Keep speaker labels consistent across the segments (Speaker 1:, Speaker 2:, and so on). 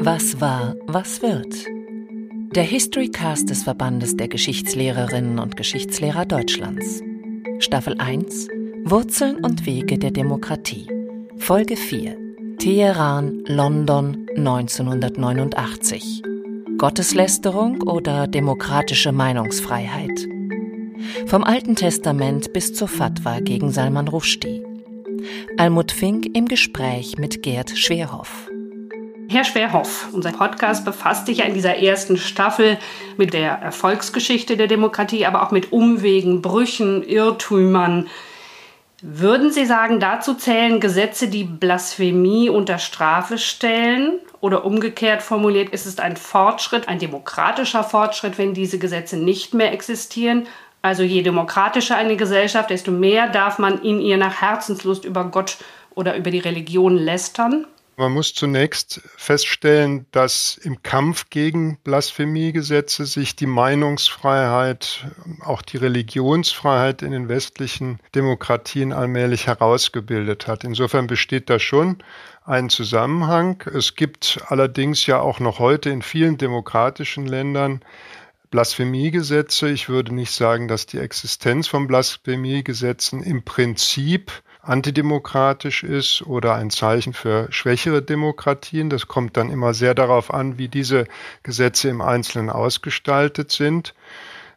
Speaker 1: Was war, was wird? Der Historycast des Verbandes der Geschichtslehrerinnen und Geschichtslehrer Deutschlands. Staffel 1 Wurzeln und Wege der Demokratie. Folge 4 Teheran, London 1989. Gotteslästerung oder demokratische Meinungsfreiheit? Vom Alten Testament bis zur Fatwa gegen Salman Rushdie. Almut Fink im Gespräch mit Gerd Schwerhoff.
Speaker 2: Herr Schwerhoff, unser Podcast befasst sich ja in dieser ersten Staffel mit der Erfolgsgeschichte der Demokratie, aber auch mit Umwegen, Brüchen, Irrtümern. Würden Sie sagen, dazu zählen Gesetze, die Blasphemie unter Strafe stellen? Oder umgekehrt formuliert, ist es ein Fortschritt, ein demokratischer Fortschritt, wenn diese Gesetze nicht mehr existieren? Also je demokratischer eine Gesellschaft, desto mehr darf man in ihr nach Herzenslust über Gott oder über die Religion lästern?
Speaker 3: Man muss zunächst feststellen, dass im Kampf gegen Blasphemiegesetze sich die Meinungsfreiheit, auch die Religionsfreiheit in den westlichen Demokratien allmählich herausgebildet hat. Insofern besteht da schon ein Zusammenhang. Es gibt allerdings ja auch noch heute in vielen demokratischen Ländern Blasphemiegesetze. Ich würde nicht sagen, dass die Existenz von Blasphemiegesetzen im Prinzip antidemokratisch ist oder ein Zeichen für schwächere Demokratien. Das kommt dann immer sehr darauf an, wie diese Gesetze im Einzelnen ausgestaltet sind.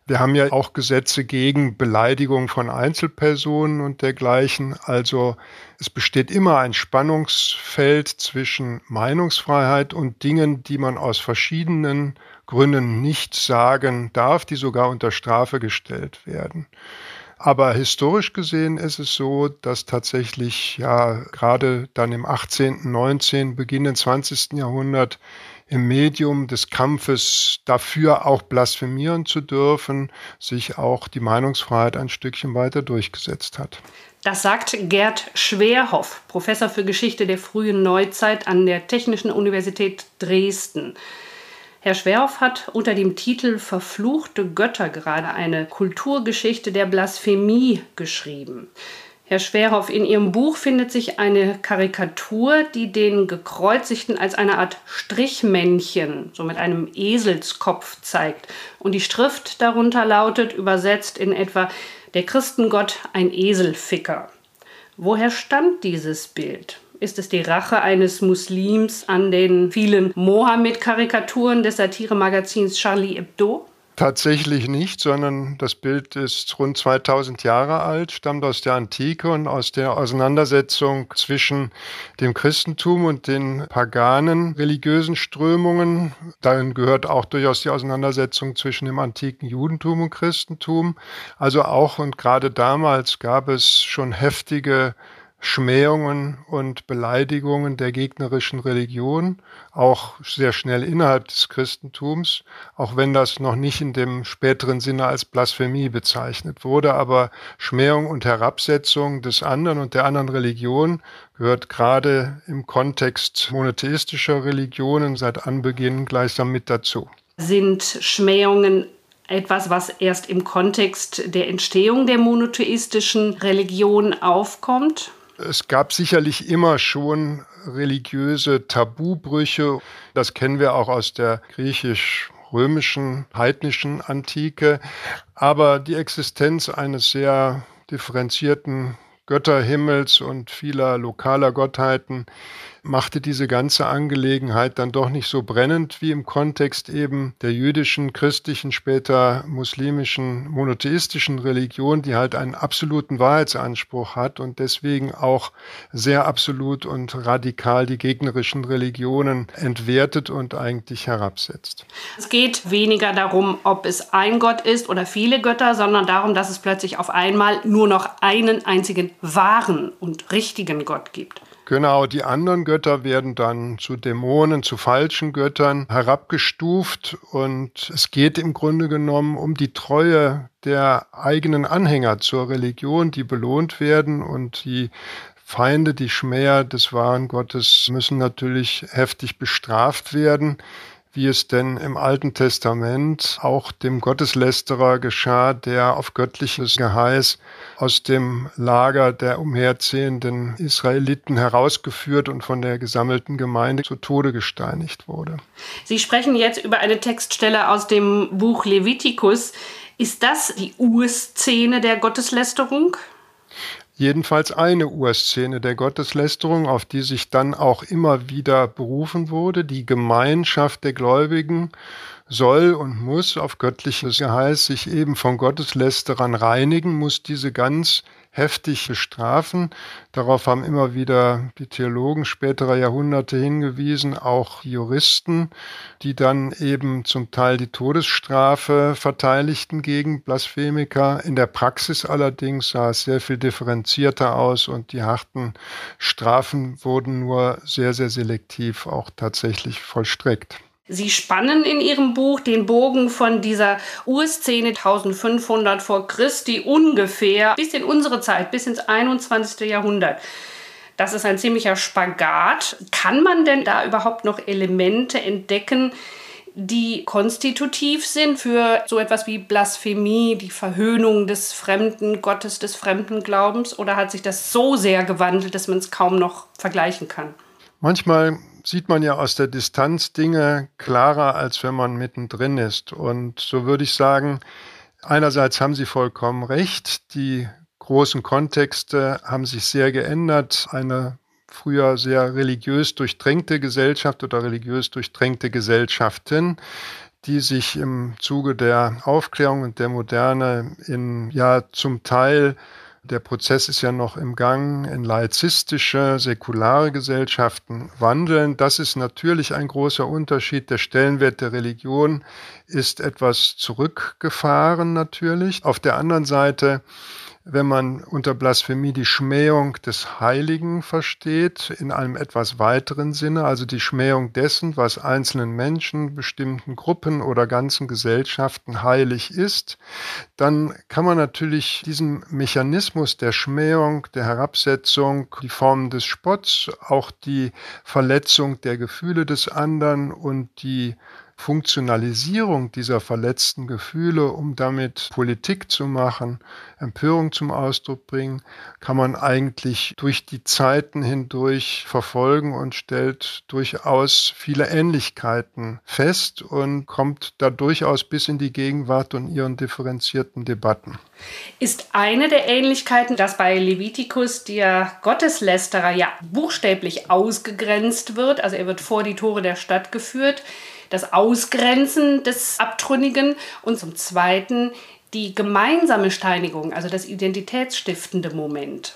Speaker 3: Wir haben ja auch Gesetze gegen Beleidigung von Einzelpersonen und dergleichen. Also es besteht immer ein Spannungsfeld zwischen Meinungsfreiheit und Dingen, die man aus verschiedenen Gründen nicht sagen darf, die sogar unter Strafe gestellt werden. Aber historisch gesehen ist es so, dass tatsächlich ja gerade dann im 18., 19., beginnenden 20. Jahrhundert im Medium des Kampfes dafür auch blasphemieren zu dürfen, sich auch die Meinungsfreiheit ein Stückchen weiter durchgesetzt hat.
Speaker 2: Das sagt Gerd Schwerhoff, Professor für Geschichte der frühen Neuzeit an der Technischen Universität Dresden. Herr Schwerhoff hat unter dem Titel Verfluchte Götter gerade eine Kulturgeschichte der Blasphemie geschrieben. Herr Schwerhoff, in Ihrem Buch findet sich eine Karikatur, die den Gekreuzigten als eine Art Strichmännchen, so mit einem Eselskopf zeigt. Und die Schrift darunter lautet, übersetzt in etwa, der Christengott ein Eselficker. Woher stammt dieses Bild? Ist es die Rache eines Muslims an den vielen Mohammed-Karikaturen des Satiremagazins Charlie Hebdo?
Speaker 3: Tatsächlich nicht, sondern das Bild ist rund 2000 Jahre alt, stammt aus der Antike und aus der Auseinandersetzung zwischen dem Christentum und den paganen religiösen Strömungen. Darin gehört auch durchaus die Auseinandersetzung zwischen dem antiken Judentum und Christentum. Also auch und gerade damals gab es schon heftige Schmähungen und Beleidigungen der gegnerischen Religion, auch sehr schnell innerhalb des Christentums, auch wenn das noch nicht in dem späteren Sinne als Blasphemie bezeichnet wurde. Aber Schmähung und Herabsetzung des anderen und der anderen Religion gehört gerade im Kontext monotheistischer Religionen seit Anbeginn gleichsam mit dazu.
Speaker 2: Sind Schmähungen etwas, was erst im Kontext der Entstehung der monotheistischen Religion aufkommt?
Speaker 3: Es gab sicherlich immer schon religiöse Tabubrüche. Das kennen wir auch aus der griechisch-römischen, heidnischen Antike. Aber die Existenz eines sehr differenzierten Götterhimmels und vieler lokaler Gottheiten machte diese ganze Angelegenheit dann doch nicht so brennend wie im Kontext eben der jüdischen, christlichen, später muslimischen, monotheistischen Religion, die halt einen absoluten Wahrheitsanspruch hat und deswegen auch sehr absolut und radikal die gegnerischen Religionen entwertet und eigentlich herabsetzt.
Speaker 2: Es geht weniger darum, ob es ein Gott ist oder viele Götter, sondern darum, dass es plötzlich auf einmal nur noch einen einzigen wahren und richtigen Gott gibt.
Speaker 3: Genau, die anderen Götter werden dann zu Dämonen, zu falschen Göttern herabgestuft und es geht im Grunde genommen um die Treue der eigenen Anhänger zur Religion, die belohnt werden und die Feinde, die Schmäher des wahren Gottes müssen natürlich heftig bestraft werden. Wie es denn im Alten Testament auch dem Gotteslästerer geschah, der auf göttliches Geheiß aus dem Lager der umherziehenden Israeliten herausgeführt und von der gesammelten Gemeinde zu Tode gesteinigt wurde.
Speaker 2: Sie sprechen jetzt über eine Textstelle aus dem Buch Levitikus. Ist das die Urszene der Gotteslästerung?
Speaker 3: Jedenfalls eine Urszene der Gotteslästerung, auf die sich dann auch immer wieder berufen wurde. Die Gemeinschaft der Gläubigen soll und muss auf göttliches Geheiß sich eben von Gotteslästerern reinigen, muss diese ganz heftig bestrafen. Darauf haben immer wieder die Theologen späterer Jahrhunderte hingewiesen, auch Juristen, die dann eben zum Teil die Todesstrafe verteidigten gegen Blasphemiker. In der Praxis allerdings sah es sehr viel differenzierter aus und die harten Strafen wurden nur sehr, sehr selektiv auch tatsächlich vollstreckt.
Speaker 2: Sie spannen in Ihrem Buch den Bogen von dieser Urszene 1500 vor Christi ungefähr bis in unsere Zeit, bis ins 21. Jahrhundert. Das ist ein ziemlicher Spagat. Kann man denn da überhaupt noch Elemente entdecken, die konstitutiv sind für so etwas wie Blasphemie, die Verhöhnung des fremden Gottes, des fremden Glaubens? Oder hat sich das so sehr gewandelt, dass man es kaum noch vergleichen kann?
Speaker 3: Manchmal sieht man ja aus der Distanz Dinge klarer, als wenn man mittendrin ist. Und so würde ich sagen, einerseits haben Sie vollkommen recht, die großen Kontexte haben sich sehr geändert. Eine früher sehr religiös durchtränkte Gesellschaft oder religiös durchtränkte Gesellschaften, die sich im Zuge der Aufklärung und der Moderne in ja zum Teil der Prozess ist ja noch im Gang, in laizistische, säkulare Gesellschaften wandeln. Das ist natürlich ein großer Unterschied. Der Stellenwert der Religion ist etwas zurückgefahren natürlich. Auf der anderen Seite wenn man unter Blasphemie die Schmähung des Heiligen versteht, in einem etwas weiteren Sinne, also die Schmähung dessen, was einzelnen Menschen, bestimmten Gruppen oder ganzen Gesellschaften heilig ist, dann kann man natürlich diesen Mechanismus der Schmähung, der Herabsetzung, die Formen des Spotts, auch die Verletzung der Gefühle des anderen und die Funktionalisierung dieser verletzten Gefühle, um damit Politik zu machen, Empörung zum Ausdruck bringen, kann man eigentlich durch die Zeiten hindurch verfolgen und stellt durchaus viele Ähnlichkeiten fest und kommt da durchaus bis in die Gegenwart und ihren differenzierten Debatten.
Speaker 2: Ist eine der Ähnlichkeiten, dass bei Levitikus der Gotteslästerer ja buchstäblich ausgegrenzt wird, also er wird vor die Tore der Stadt geführt, das Ausgrenzen des Abtrünnigen und zum Zweiten die gemeinsame Steinigung, also das identitätsstiftende Moment.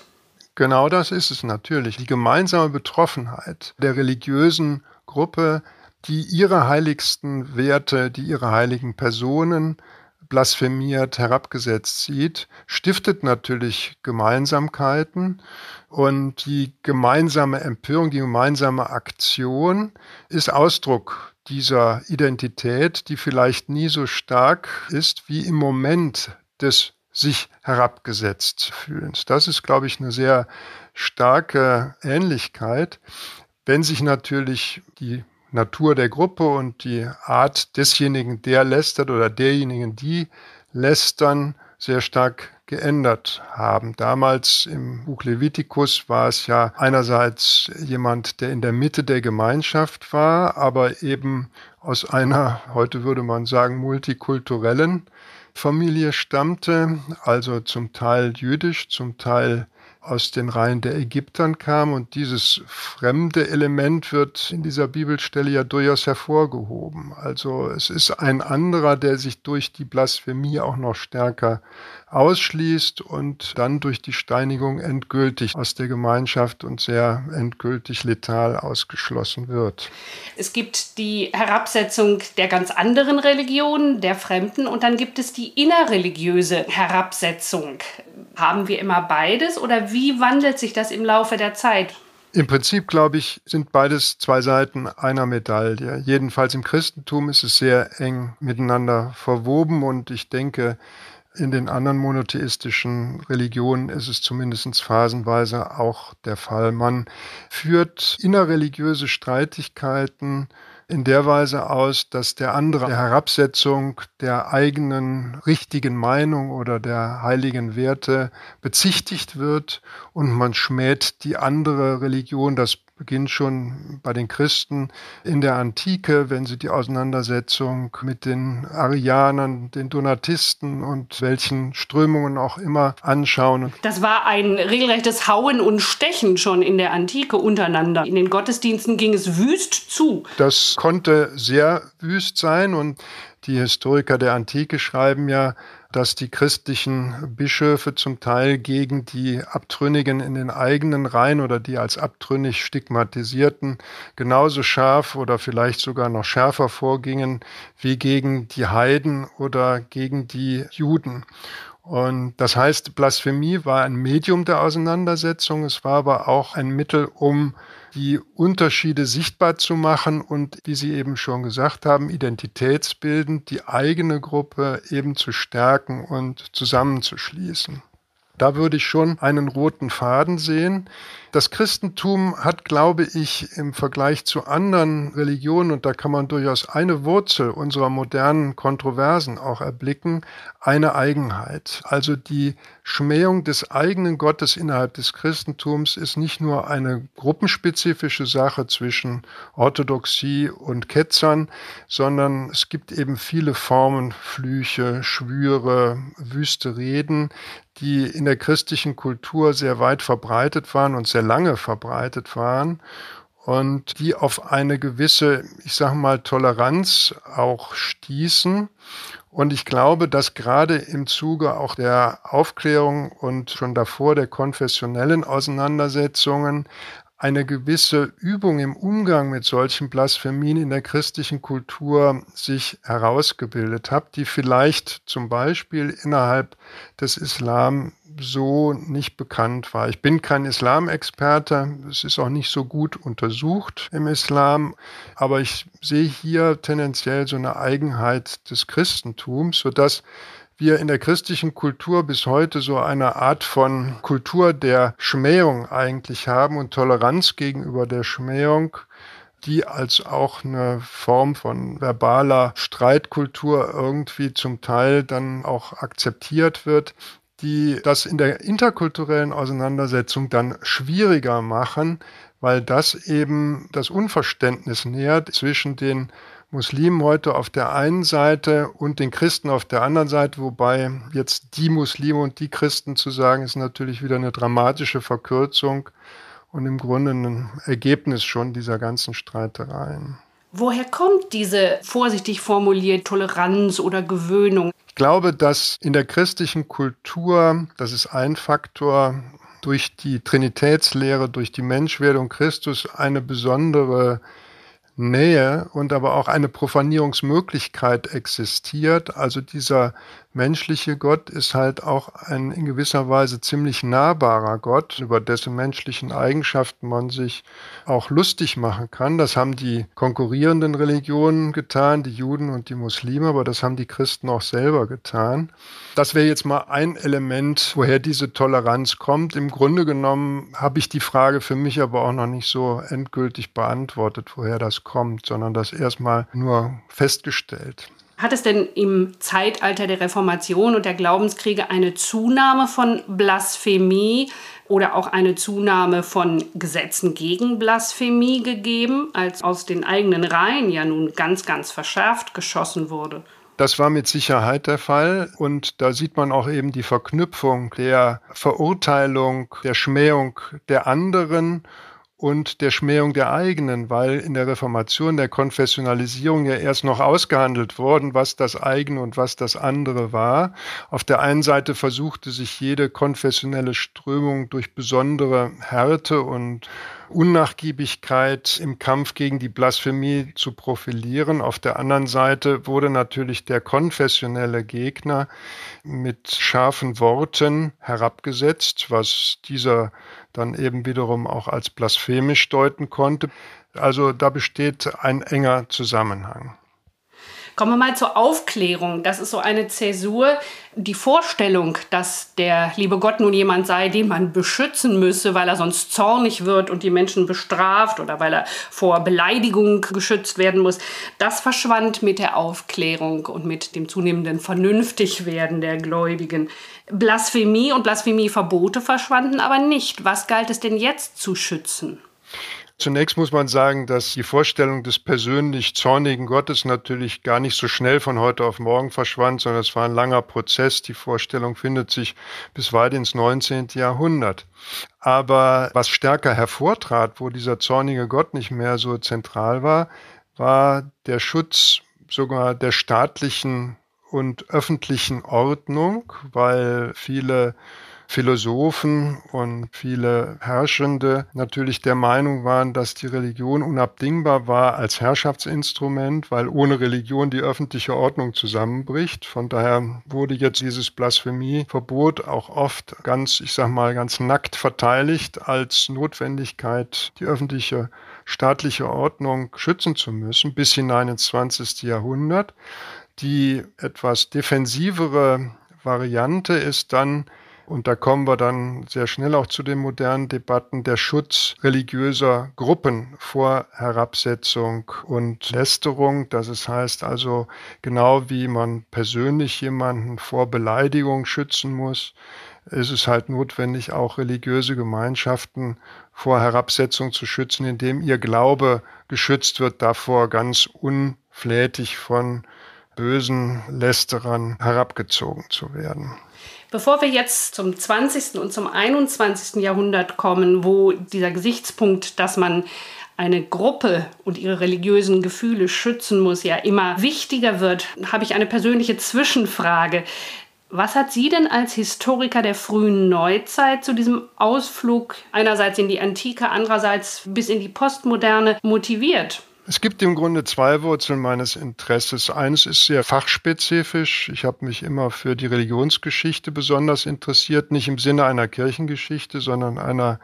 Speaker 3: Genau das ist es natürlich. Die gemeinsame Betroffenheit der religiösen Gruppe, die ihre heiligsten Werte, die ihre heiligen Personen blasphemiert, herabgesetzt sieht, stiftet natürlich Gemeinsamkeiten und die gemeinsame Empörung, die gemeinsame Aktion ist Ausdruck dieser Identität, die vielleicht nie so stark ist wie im Moment des sich herabgesetzt fühlens. Das ist, glaube ich, eine sehr starke Ähnlichkeit. Wenn sich natürlich die Natur der Gruppe und die Art desjenigen, der lästert oder derjenigen, die lästern, sehr stark geändert haben. Damals im Buch Levitikus war es ja einerseits jemand, der in der Mitte der Gemeinschaft war, aber eben aus einer, heute würde man sagen, multikulturellen Familie stammte, also zum Teil jüdisch, zum Teil aus den Reihen der Ägyptern kam. Und dieses fremde Element wird in dieser Bibelstelle ja durchaus hervorgehoben. Also es ist ein anderer, der sich durch die Blasphemie auch noch stärker ausschließt und dann durch die Steinigung endgültig aus der Gemeinschaft und sehr endgültig letal ausgeschlossen wird.
Speaker 2: Es gibt die Herabsetzung der ganz anderen Religionen, der Fremden, und dann gibt es die innerreligiöse Herabsetzung. Haben wir immer beides oder wie wandelt sich das im Laufe der Zeit?
Speaker 3: Im Prinzip, glaube ich, sind beides zwei Seiten einer Medaille. Jedenfalls im Christentum ist es sehr eng miteinander verwoben und ich denke, in den anderen monotheistischen Religionen ist es zumindest phasenweise auch der Fall. Man führt innerreligiöse Streitigkeiten in der Weise aus, dass der andere der Herabsetzung der eigenen richtigen Meinung oder der heiligen Werte bezichtigt wird und man schmäht die andere Religion, das beginnt schon bei den Christen in der Antike, wenn sie die Auseinandersetzung mit den Arianern, den Donatisten und welchen Strömungen auch immer anschauen.
Speaker 2: Das war ein regelrechtes Hauen und Stechen schon in der Antike untereinander. In den Gottesdiensten ging es wüst zu.
Speaker 3: Das konnte sehr wüst sein und die Historiker der Antike schreiben ja, dass die christlichen Bischöfe zum Teil gegen die Abtrünnigen in den eigenen Reihen oder die als abtrünnig stigmatisierten genauso scharf oder vielleicht sogar noch schärfer vorgingen wie gegen die Heiden oder gegen die Juden. Und das heißt, Blasphemie war ein Medium der Auseinandersetzung, es war aber auch ein Mittel, um die Unterschiede sichtbar zu machen und, wie Sie eben schon gesagt haben, identitätsbildend die eigene Gruppe eben zu stärken und zusammenzuschließen. Da würde ich schon einen roten Faden sehen. Das Christentum hat, glaube ich, im Vergleich zu anderen Religionen, und da kann man durchaus eine Wurzel unserer modernen Kontroversen auch erblicken, eine Eigenheit. Also die Schmähung des eigenen Gottes innerhalb des Christentums ist nicht nur eine gruppenspezifische Sache zwischen Orthodoxie und Ketzern, sondern es gibt eben viele Formen, Flüche, Schwüre, wüste Reden, die in der christlichen Kultur sehr weit verbreitet waren und sehr lange verbreitet waren und die auf eine gewisse, ich sage mal, Toleranz auch stießen. Und ich glaube, dass gerade im Zuge auch der Aufklärung und schon davor der konfessionellen Auseinandersetzungen eine gewisse Übung im Umgang mit solchen Blasphemien in der christlichen Kultur sich herausgebildet hat, die vielleicht zum Beispiel innerhalb des Islam so nicht bekannt war. Ich bin kein Islamexperte, es ist auch nicht so gut untersucht im Islam, aber ich sehe hier tendenziell so eine Eigenheit des Christentums, sodass wir in der christlichen Kultur bis heute so eine Art von Kultur der Schmähung eigentlich haben und Toleranz gegenüber der Schmähung, die als auch eine Form von verbaler Streitkultur irgendwie zum Teil dann auch akzeptiert wird, die das in der interkulturellen Auseinandersetzung dann schwieriger machen, weil das eben das Unverständnis nährt zwischen den Muslimen heute auf der einen Seite und den Christen auf der anderen Seite, wobei jetzt die Muslime und die Christen zu sagen, ist natürlich wieder eine dramatische Verkürzung und im Grunde ein Ergebnis schon dieser ganzen Streitereien.
Speaker 2: Woher kommt diese vorsichtig formuliert Toleranz oder Gewöhnung?
Speaker 3: Ich glaube, dass in der christlichen Kultur, das ist ein Faktor, durch die Trinitätslehre, durch die Menschwerdung Christus eine besondere Nähe und aber auch eine Profanierungsmöglichkeit existiert. Also dieser menschliche Gott ist halt auch ein in gewisser Weise ziemlich nahbarer Gott, über dessen menschlichen Eigenschaften man sich auch lustig machen kann. Das haben die konkurrierenden Religionen getan, die Juden und die Muslime, aber das haben die Christen auch selber getan. Das wäre jetzt mal ein Element, woher diese Toleranz kommt. Im Grunde genommen habe ich die Frage für mich aber auch noch nicht so endgültig beantwortet, woher das kommt, sondern das erstmal nur festgestellt.
Speaker 2: Hat es denn im Zeitalter der Reformation und der Glaubenskriege eine Zunahme von Blasphemie oder auch eine Zunahme von Gesetzen gegen Blasphemie gegeben, als aus den eigenen Reihen ja nun ganz, ganz verschärft geschossen wurde?
Speaker 3: Das war mit Sicherheit der Fall und da sieht man auch eben die Verknüpfung der Verurteilung, der Schmähung der anderen und der Schmähung der eigenen, weil in der Reformation, der Konfessionalisierung ja erst noch ausgehandelt worden, was das eigene und was das andere war. Auf der einen Seite versuchte sich jede konfessionelle Strömung durch besondere Härte und Unnachgiebigkeit im Kampf gegen die Blasphemie zu profilieren. Auf der anderen Seite wurde natürlich der konfessionelle Gegner mit scharfen Worten herabgesetzt, was dieser dann eben wiederum auch als blasphemisch deuten konnte. Also da besteht ein enger Zusammenhang.
Speaker 2: Kommen wir mal zur Aufklärung. Das ist so eine Zäsur. Die Vorstellung, dass der liebe Gott nun jemand sei, den man beschützen müsse, weil er sonst zornig wird und die Menschen bestraft oder weil er vor Beleidigung geschützt werden muss, das verschwand mit der Aufklärung und mit dem zunehmenden Vernünftigwerden der Gläubigen. Blasphemie und Blasphemieverbote verschwanden aber nicht. Was galt es denn jetzt zu schützen?
Speaker 3: Zunächst muss man sagen, dass die Vorstellung des persönlich zornigen Gottes natürlich gar nicht so schnell von heute auf morgen verschwand, sondern es war ein langer Prozess. Die Vorstellung findet sich bis weit ins 19. Jahrhundert. Aber was stärker hervortrat, wo dieser zornige Gott nicht mehr so zentral war, war der Schutz sogar der staatlichen und öffentlichen Ordnung, weil viele Philosophen und viele Herrschende natürlich der Meinung waren, dass die Religion unabdingbar war als Herrschaftsinstrument, weil ohne Religion die öffentliche Ordnung zusammenbricht. Von daher wurde jetzt dieses Blasphemieverbot auch oft ganz, ich sag mal, ganz nackt verteidigt als Notwendigkeit, die öffentliche staatliche Ordnung schützen zu müssen, bis hinein ins 20. Jahrhundert. Die etwas defensivere Variante ist dann und da kommen wir dann sehr schnell auch zu den modernen Debatten, der Schutz religiöser Gruppen vor Herabsetzung und Lästerung. Das heißt also, genau wie man persönlich jemanden vor Beleidigung schützen muss, ist es halt notwendig, auch religiöse Gemeinschaften vor Herabsetzung zu schützen, indem ihr Glaube geschützt wird, davor ganz unflätig von bösen Lästerern herabgezogen zu werden.
Speaker 2: Bevor wir jetzt zum 20. und zum 21. Jahrhundert kommen, wo dieser Gesichtspunkt, dass man eine Gruppe und ihre religiösen Gefühle schützen muss, ja immer wichtiger wird, habe ich eine persönliche Zwischenfrage. Was hat Sie denn als Historiker der frühen Neuzeit zu diesem Ausflug einerseits in die Antike, andererseits bis in die Postmoderne motiviert?
Speaker 3: Es gibt im Grunde zwei Wurzeln meines Interesses. Eines ist sehr fachspezifisch. Ich habe mich immer für die Religionsgeschichte besonders interessiert, nicht im Sinne einer Kirchengeschichte, sondern einer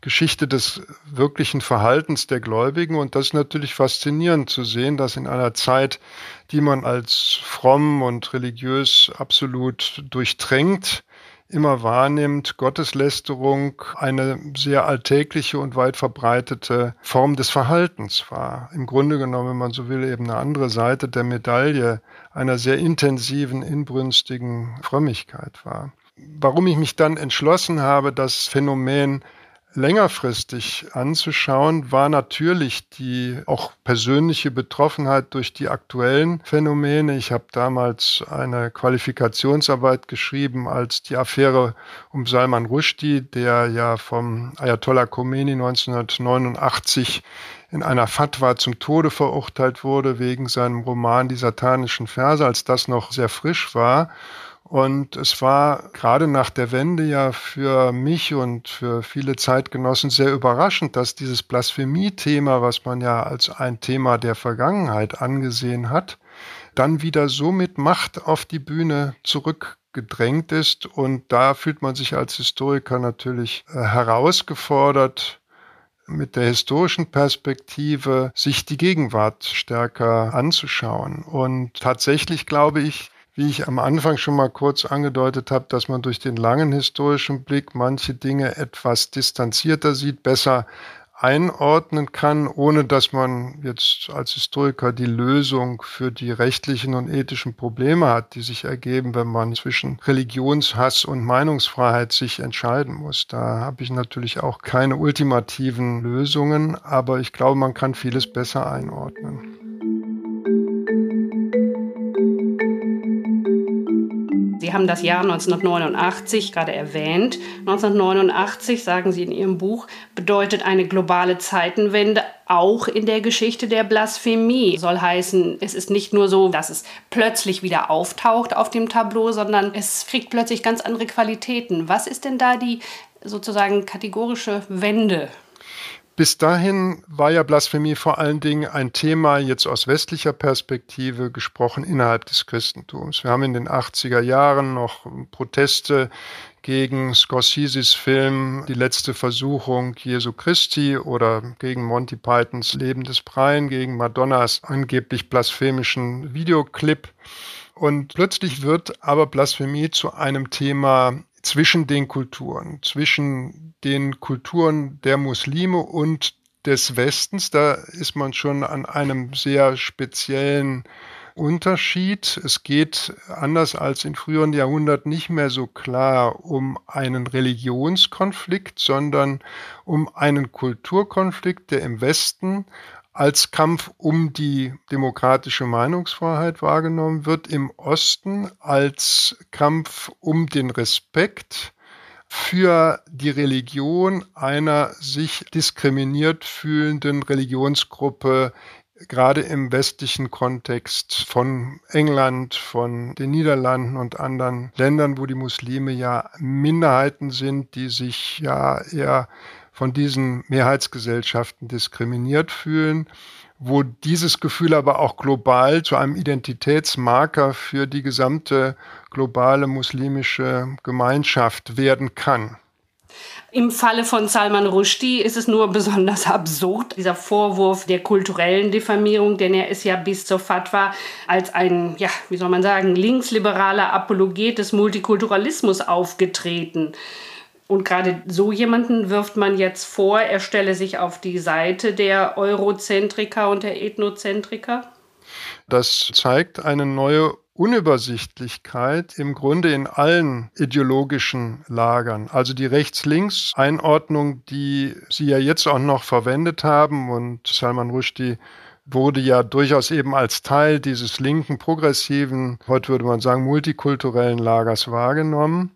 Speaker 3: Geschichte des wirklichen Verhaltens der Gläubigen. Und das ist natürlich faszinierend zu sehen, dass in einer Zeit, die man als fromm und religiös absolut durchtränkt, immer wahrnimmt, Gotteslästerung eine sehr alltägliche und weit verbreitete Form des Verhaltens war. Im Grunde genommen, wenn man so will, eben eine andere Seite der Medaille einer sehr intensiven, inbrünstigen Frömmigkeit war. Warum ich mich dann entschlossen habe, das Phänomen längerfristig anzuschauen, war natürlich die auch persönliche Betroffenheit durch die aktuellen Phänomene. Ich habe damals eine Qualifikationsarbeit geschrieben, als die Affäre um Salman Rushdie, der ja vom Ayatollah Khomeini 1989 in einer Fatwa zum Tode verurteilt wurde wegen seinem Roman Die satanischen Verse, als das noch sehr frisch war. Und es war gerade nach der Wende ja für mich und für viele Zeitgenossen sehr überraschend, dass dieses Blasphemie-Thema, was man ja als ein Thema der Vergangenheit angesehen hat, dann wieder so mit Macht auf die Bühne zurückgedrängt ist. Und da fühlt man sich als Historiker natürlich äh, herausgefordert, mit der historischen Perspektive sich die Gegenwart stärker anzuschauen. Und tatsächlich glaube ich, wie ich am Anfang schon mal kurz angedeutet habe, dass man durch den langen historischen Blick manche Dinge etwas distanzierter sieht, besser einordnen kann, ohne dass man jetzt als Historiker die Lösung für die rechtlichen und ethischen Probleme hat, die sich ergeben, wenn man zwischen Religionshass und Meinungsfreiheit sich entscheiden muss. Da habe ich natürlich auch keine ultimativen Lösungen, aber ich glaube, man kann vieles besser einordnen.
Speaker 2: Haben das Jahr 1989 gerade erwähnt. 1989, sagen Sie in Ihrem Buch, bedeutet eine globale Zeitenwende auch in der Geschichte der Blasphemie. Soll heißen, es ist nicht nur so, dass es plötzlich wieder auftaucht auf dem Tableau, sondern es kriegt plötzlich ganz andere Qualitäten. Was ist denn da die sozusagen kategorische Wende?
Speaker 3: Bis dahin war ja Blasphemie vor allen Dingen ein Thema jetzt aus westlicher Perspektive gesprochen innerhalb des Christentums. Wir haben in den 80er Jahren noch Proteste gegen Scorseses Film Die letzte Versuchung Jesu Christi oder gegen Monty Pythons Leben des Brian, gegen Madonnas angeblich blasphemischen Videoclip. Und plötzlich wird aber Blasphemie zu einem Thema zwischen den Kulturen, zwischen den Kulturen der Muslime und des Westens. Da ist man schon an einem sehr speziellen Unterschied. Es geht anders als in früheren Jahrhunderten nicht mehr so klar um einen Religionskonflikt, sondern um einen Kulturkonflikt, der im Westen als Kampf um die demokratische Meinungsfreiheit wahrgenommen wird, im Osten als Kampf um den Respekt für die Religion einer sich diskriminiert fühlenden Religionsgruppe, gerade im westlichen Kontext von England, von den Niederlanden und anderen Ländern, wo die Muslime ja Minderheiten sind, die sich ja eher von diesen Mehrheitsgesellschaften diskriminiert fühlen, wo dieses Gefühl aber auch global zu einem Identitätsmarker für die gesamte globale muslimische Gemeinschaft werden kann.
Speaker 2: Im Falle von Salman Rushdie ist es nur besonders absurd, dieser Vorwurf der kulturellen Diffamierung, denn er ist ja bis zur Fatwa als ein, ja, wie soll man sagen, linksliberaler Apologet des Multikulturalismus aufgetreten. Und gerade so jemanden wirft man jetzt vor, er stelle sich auf die Seite der Eurozentriker und der Ethnozentriker?
Speaker 3: Das zeigt eine neue Unübersichtlichkeit im Grunde in allen ideologischen Lagern. Also die Rechts-Links-Einordnung, die Sie ja jetzt auch noch verwendet haben und Salman Rushdie wurde ja durchaus eben als Teil dieses linken, progressiven, heute würde man sagen, multikulturellen Lagers wahrgenommen.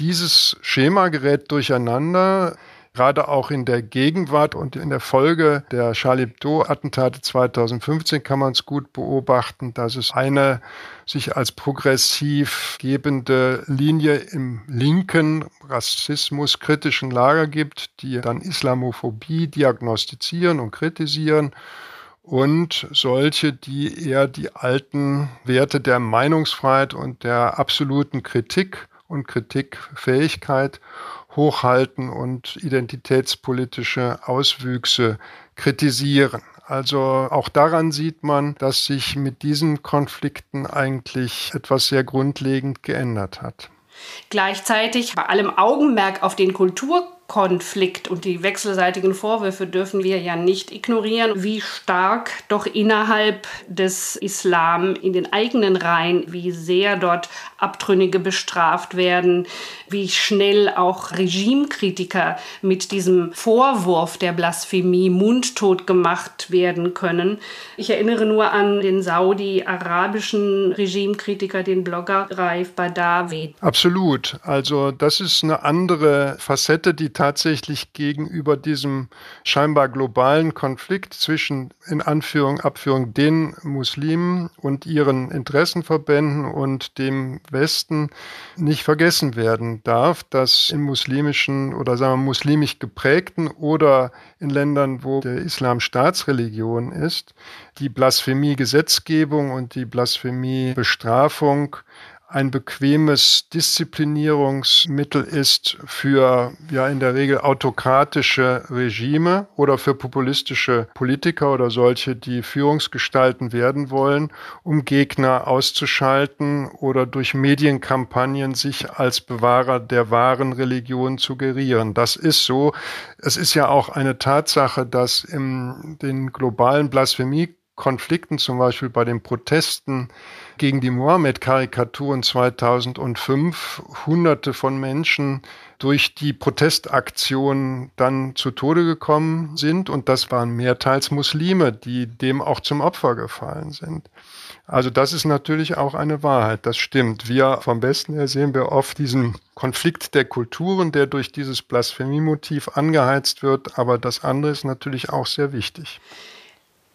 Speaker 3: Dieses Schema gerät durcheinander, gerade auch in der Gegenwart und in der Folge der Charlie Hebdo-Attentate 2015 kann man es gut beobachten, dass es eine sich als progressiv gebende Linie im linken rassismuskritischen Lager gibt, die dann Islamophobie diagnostizieren und kritisieren und solche, die eher die alten Werte der Meinungsfreiheit und der absoluten Kritik und Kritikfähigkeit hochhalten und identitätspolitische Auswüchse kritisieren. Also auch daran sieht man, dass sich mit diesen Konflikten eigentlich etwas sehr grundlegend geändert hat.
Speaker 2: Gleichzeitig bei allem Augenmerk auf den Kultur Konflikt und die wechselseitigen Vorwürfe dürfen wir ja nicht ignorieren, wie stark doch innerhalb des Islam in den eigenen Reihen, wie sehr dort Abtrünnige bestraft werden, wie schnell auch Regimekritiker mit diesem Vorwurf der Blasphemie mundtot gemacht werden können. Ich erinnere nur an den saudi-arabischen Regimekritiker, den Blogger Raif Badawi.
Speaker 3: Absolut. Also das ist eine andere Facette, die tatsächlich gegenüber diesem scheinbar globalen Konflikt zwischen in Anführung, Abführung den Muslimen und ihren Interessenverbänden und dem Westen nicht vergessen werden darf, dass in muslimischen oder sagen wir muslimisch geprägten oder in Ländern, wo der Islam Staatsreligion ist, die Blasphemie-Gesetzgebung und die Blasphemie-Bestrafung ein bequemes Disziplinierungsmittel ist für ja in der Regel autokratische Regime oder für populistische Politiker oder solche, die Führungsgestalten werden wollen, um Gegner auszuschalten oder durch Medienkampagnen sich als Bewahrer der wahren Religion zu gerieren. Das ist so. Es ist ja auch eine Tatsache, dass in den globalen Blasphemiekonflikten, zum Beispiel bei den Protesten gegen die Mohammed-Karikaturen 2005 Hunderte von Menschen durch die Protestaktion dann zu Tode gekommen sind. Und das waren mehrteils Muslime, die dem auch zum Opfer gefallen sind. Also das ist natürlich auch eine Wahrheit, das stimmt. Wir vom Westen her sehen wir oft diesen Konflikt der Kulturen, der durch dieses Blasphemiemotiv angeheizt wird, aber das andere ist natürlich auch sehr wichtig.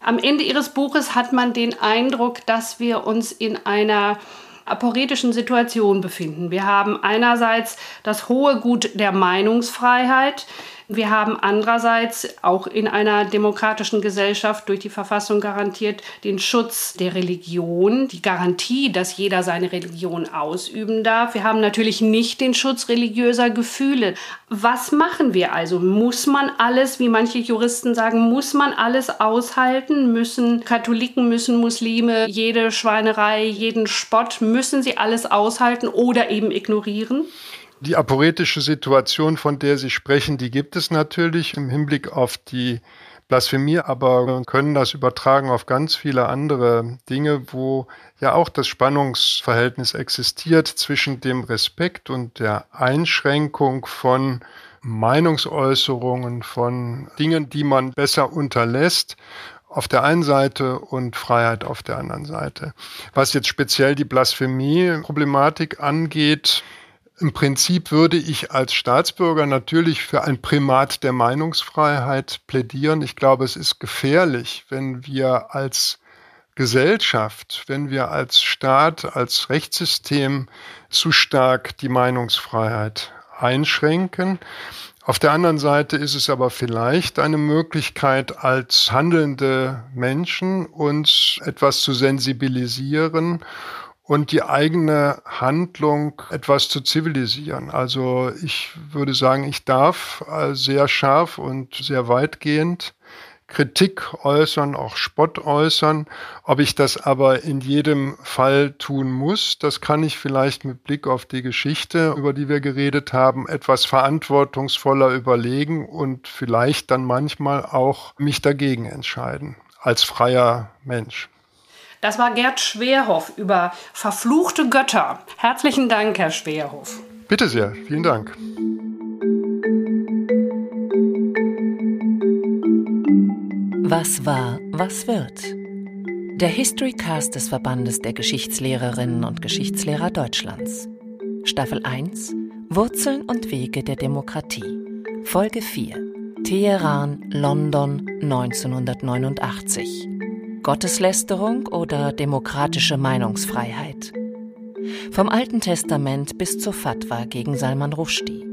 Speaker 2: Am Ende ihres Buches hat man den Eindruck, dass wir uns in einer aporetischen Situation befinden. Wir haben einerseits das hohe Gut der Meinungsfreiheit, Wir haben andererseits auch in einer demokratischen Gesellschaft durch die Verfassung garantiert den Schutz der Religion, die Garantie, dass jeder seine Religion ausüben darf. Wir haben natürlich nicht den Schutz religiöser Gefühle. Was machen wir also? Muss man alles, wie manche Juristen sagen, muss man alles aushalten? Müssen Katholiken, müssen Muslime jede Schweinerei, jeden Spott, müssen sie alles aushalten oder eben ignorieren?
Speaker 3: Die aporetische Situation, von der Sie sprechen, die gibt es natürlich im Hinblick auf die Blasphemie, aber wir können das übertragen auf ganz viele andere Dinge, wo ja auch das Spannungsverhältnis existiert zwischen dem Respekt und der Einschränkung von Meinungsäußerungen, von Dingen, die man besser unterlässt auf der einen Seite und Freiheit auf der anderen Seite. Was jetzt speziell die Blasphemie-Problematik angeht, im Prinzip würde ich als Staatsbürger natürlich für ein Primat der Meinungsfreiheit plädieren. Ich glaube, es ist gefährlich, wenn wir als Gesellschaft, wenn wir als Staat, als Rechtssystem zu stark die Meinungsfreiheit einschränken. Auf der anderen Seite ist es aber vielleicht eine Möglichkeit, als handelnde Menschen uns etwas zu sensibilisieren und die eigene Handlung etwas zu zivilisieren. Also ich würde sagen, ich darf äh, sehr scharf und sehr weitgehend Kritik äußern, auch Spott äußern. Ob ich das aber in jedem Fall tun muss, das kann ich vielleicht mit Blick auf die Geschichte, über die wir geredet haben, etwas verantwortungsvoller überlegen und vielleicht dann manchmal auch mich dagegen entscheiden, als freier Mensch.
Speaker 2: Das war Gerd Schwerhoff über verfluchte Götter. Herzlichen Dank, Herr Schwerhoff.
Speaker 3: Bitte sehr, vielen Dank.
Speaker 1: Was war, was wird? Der Historycast des Verbandes der Geschichtslehrerinnen und Geschichtslehrer Deutschlands. Staffel 1 Wurzeln und Wege der Demokratie. Folge 4 Teheran, London 1989. Gotteslästerung oder demokratische Meinungsfreiheit. Vom Alten Testament bis zur Fatwa gegen Salman Rushdie.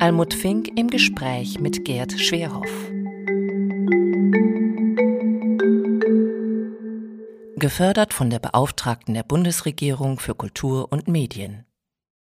Speaker 1: Almut Fink im Gespräch mit Gerd Schwerhoff. Gefördert von der Beauftragten der Bundesregierung für Kultur und Medien.